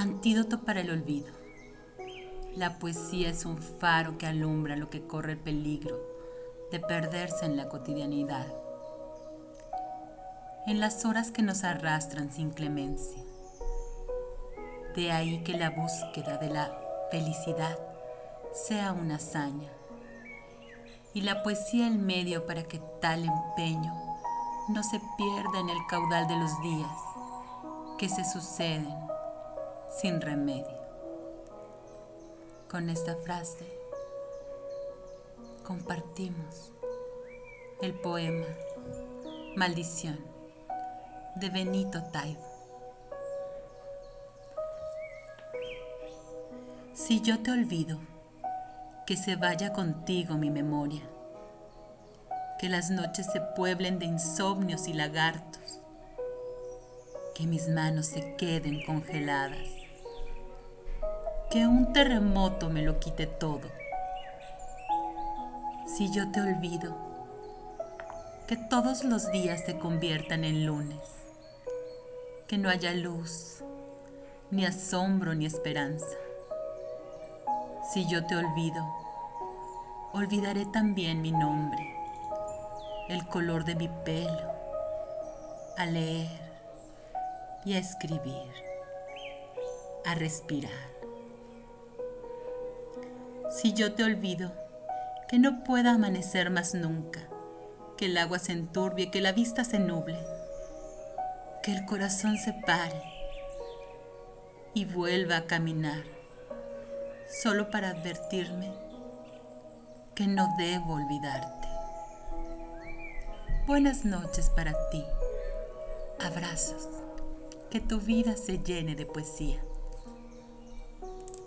Antídoto para el olvido. La poesía es un faro que alumbra lo que corre el peligro de perderse en la cotidianidad, en las horas que nos arrastran sin clemencia. De ahí que la búsqueda de la felicidad sea una hazaña y la poesía el medio para que tal empeño no se pierda en el caudal de los días que se suceden sin remedio. Con esta frase compartimos el poema Maldición de Benito Taibo. Si yo te olvido, que se vaya contigo mi memoria, que las noches se pueblen de insomnios y lagartos, que mis manos se queden congeladas, que un terremoto me lo quite todo. Si yo te olvido, que todos los días se conviertan en lunes, que no haya luz, ni asombro, ni esperanza si yo te olvido, olvidaré también mi nombre, el color de mi pelo, a leer y a escribir, a respirar. Si yo te olvido, que no pueda amanecer más nunca, que el agua se enturbie, que la vista se nuble, que el corazón se pare y vuelva a caminar solo para advertirme que no debo olvidarte. Buenas noches para ti. Abrazos. Que tu vida se llene de poesía.